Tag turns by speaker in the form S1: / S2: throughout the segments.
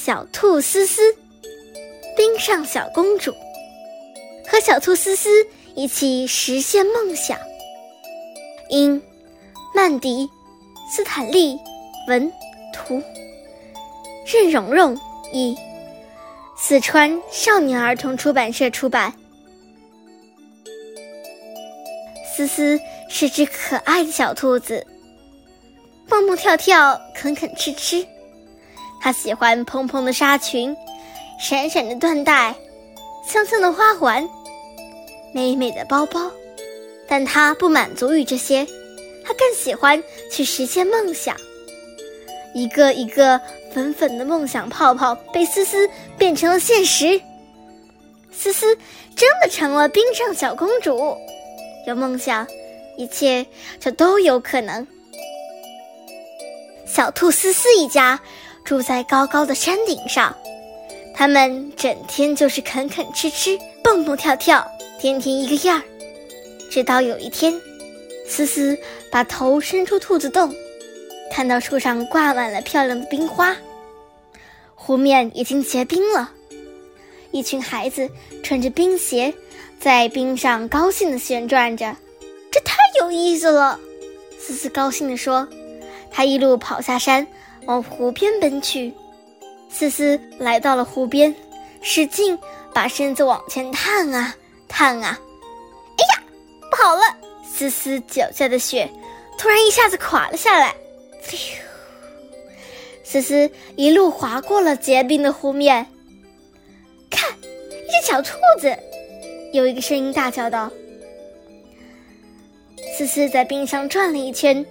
S1: 小兔思思，冰上小公主，和小兔思思一起实现梦想。因曼迪·斯坦利文图，任蓉蓉译，四川少年儿童出版社出版。思思是只可爱的小兔子，蹦蹦跳跳，啃啃吃吃。她喜欢蓬蓬的纱裙，闪闪的缎带，香香的花环，美美的包包。但她不满足于这些，她更喜欢去实现梦想。一个一个粉粉的梦想泡泡被思思变成了现实。思思真的成了冰上小公主。有梦想，一切就都有可能。小兔思思一家。住在高高的山顶上，他们整天就是啃啃吃吃，蹦蹦跳跳，天天一个样儿。直到有一天，思思把头伸出兔子洞，看到树上挂满了漂亮的冰花，湖面已经结冰了。一群孩子穿着冰鞋，在冰上高兴地旋转着，这太有意思了。思思高兴地说：“他一路跑下山。”往湖边奔去，思思来到了湖边，使劲把身子往前探啊探啊，哎呀，不好了！思思脚下的雪突然一下子垮了下来，思思一路滑过了结冰的湖面。看，一只小兔子！有一个声音大叫道。思思在冰上转了一圈。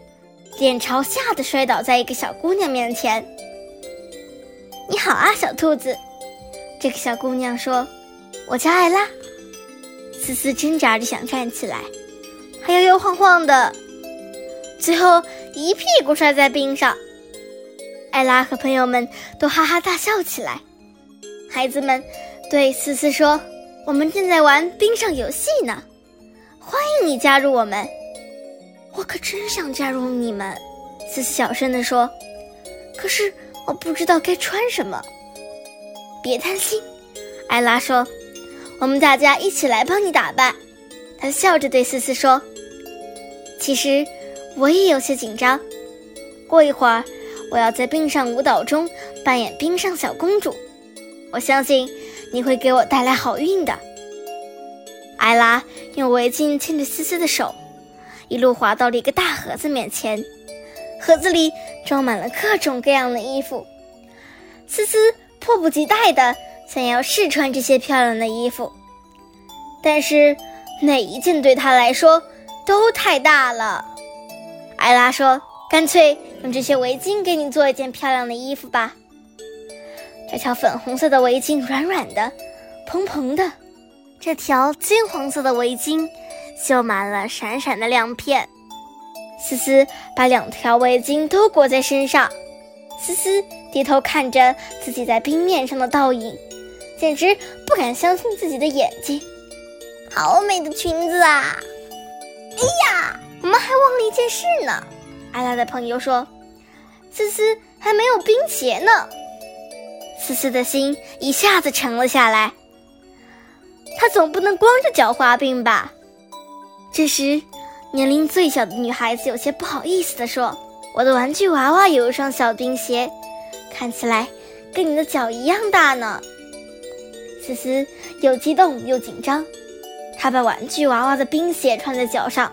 S1: 脸朝下的摔倒在一个小姑娘面前。“你好啊，小兔子。”这个小姑娘说，“我叫艾拉。”思思挣扎着想站起来，还摇摇晃晃的，最后一屁股摔在冰上。艾拉和朋友们都哈哈大笑起来。孩子们对思思说：“我们正在玩冰上游戏呢，欢迎你加入我们。”我可真想加入你们，思思小声地说。可是我不知道该穿什么。别担心，艾拉说，我们大家一起来帮你打扮。她笑着对思思说：“其实我也有些紧张。过一会儿，我要在冰上舞蹈中扮演冰上小公主。我相信你会给我带来好运的。”艾拉用围巾牵着思思的手。一路滑到了一个大盒子面前，盒子里装满了各种各样的衣服。思思迫不及待的想要试穿这些漂亮的衣服，但是每一件对她来说都太大了。艾拉说：“干脆用这些围巾给你做一件漂亮的衣服吧。”这条粉红色的围巾软软的、蓬蓬的，这条金黄色的围巾。绣满了闪闪的亮片，思思把两条围巾都裹在身上。思思低头看着自己在冰面上的倒影，简直不敢相信自己的眼睛。好美的裙子啊！哎呀，我们还忘了一件事呢。艾拉的朋友说：“思思还没有冰鞋呢。”思思的心一下子沉了下来。她总不能光着脚滑冰吧？这时，年龄最小的女孩子有些不好意思地说：“我的玩具娃娃有一双小冰鞋，看起来跟你的脚一样大呢。”思思又激动又紧张，她把玩具娃娃的冰鞋穿在脚上，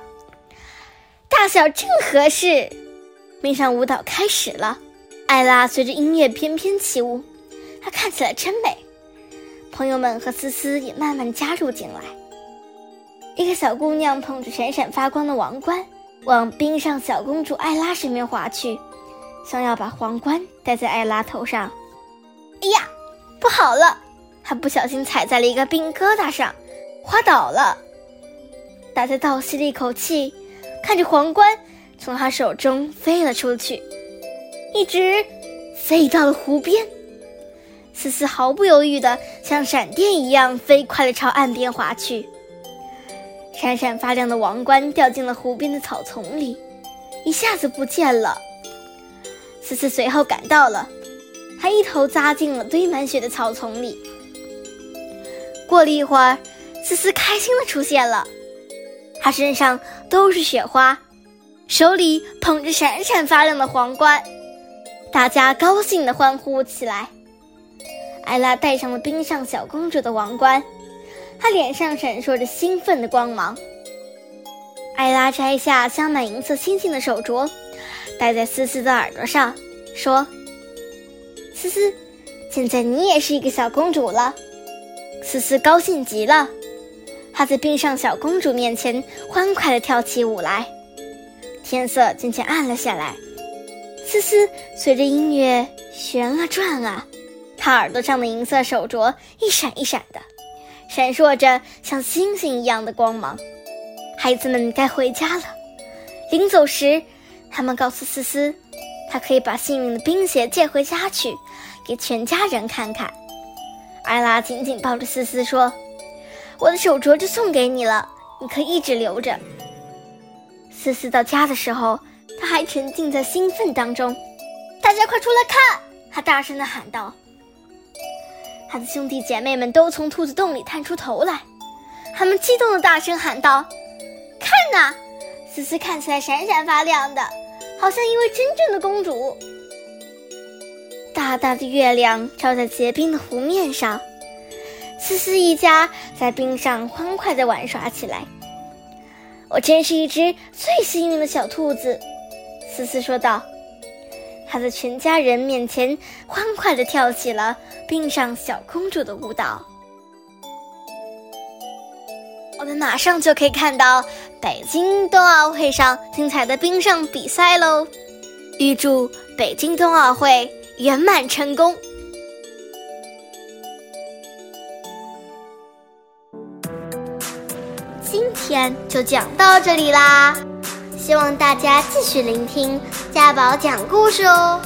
S1: 大小正合适。冰上舞蹈开始了，艾拉随着音乐翩翩起舞，她看起来真美。朋友们和思思也慢慢加入进来。一个小姑娘捧着闪闪发光的王冠，往冰上小公主艾拉身边滑去，想要把皇冠戴在艾拉头上。哎呀，不好了！她不小心踩在了一个冰疙瘩上，滑倒了。大家倒吸了一口气，看着皇冠从她手中飞了出去，一直飞到了湖边。思思毫不犹豫地像闪电一样飞快地朝岸边滑去。闪闪发亮的王冠掉进了湖边的草丛里，一下子不见了。思思随后赶到了，她一头扎进了堆满雪的草丛里。过了一会儿，思思开心的出现了，她身上都是雪花，手里捧着闪闪发亮的皇冠，大家高兴的欢呼起来。艾拉戴上了冰上小公主的王冠，她脸上闪烁着兴奋的光芒。艾拉摘下镶满银色星星的手镯，戴在思思的耳朵上，说。思思，现在你也是一个小公主了。思思高兴极了，她在冰上小公主面前欢快地跳起舞来。天色渐渐暗了下来，思思随着音乐旋啊转啊，她耳朵上的银色手镯一闪一闪的，闪烁着像星星一样的光芒。孩子们该回家了。临走时，他们告诉思思。他可以把幸运的冰鞋借回家去，给全家人看看。艾拉紧紧抱着思思说：“我的手镯就送给你了，你可以一直留着。”思思到家的时候，他还沉浸在兴奋当中。大家快出来看！他大声地喊道。他的兄弟姐妹们都从兔子洞里探出头来，他们激动的大声喊道：“看呐，思思看起来闪闪发亮的。”好像一位真正的公主。大大的月亮照在结冰的湖面上，思思一家在冰上欢快的玩耍起来。我真是一只最幸运的小兔子，思思说道。她在全家人面前欢快地跳起了冰上小公主的舞蹈。我们马上就可以看到北京冬奥会上精彩的冰上比赛喽！预祝北京冬奥会圆满成功！今天就讲到这里啦，希望大家继续聆听家宝讲故事哦。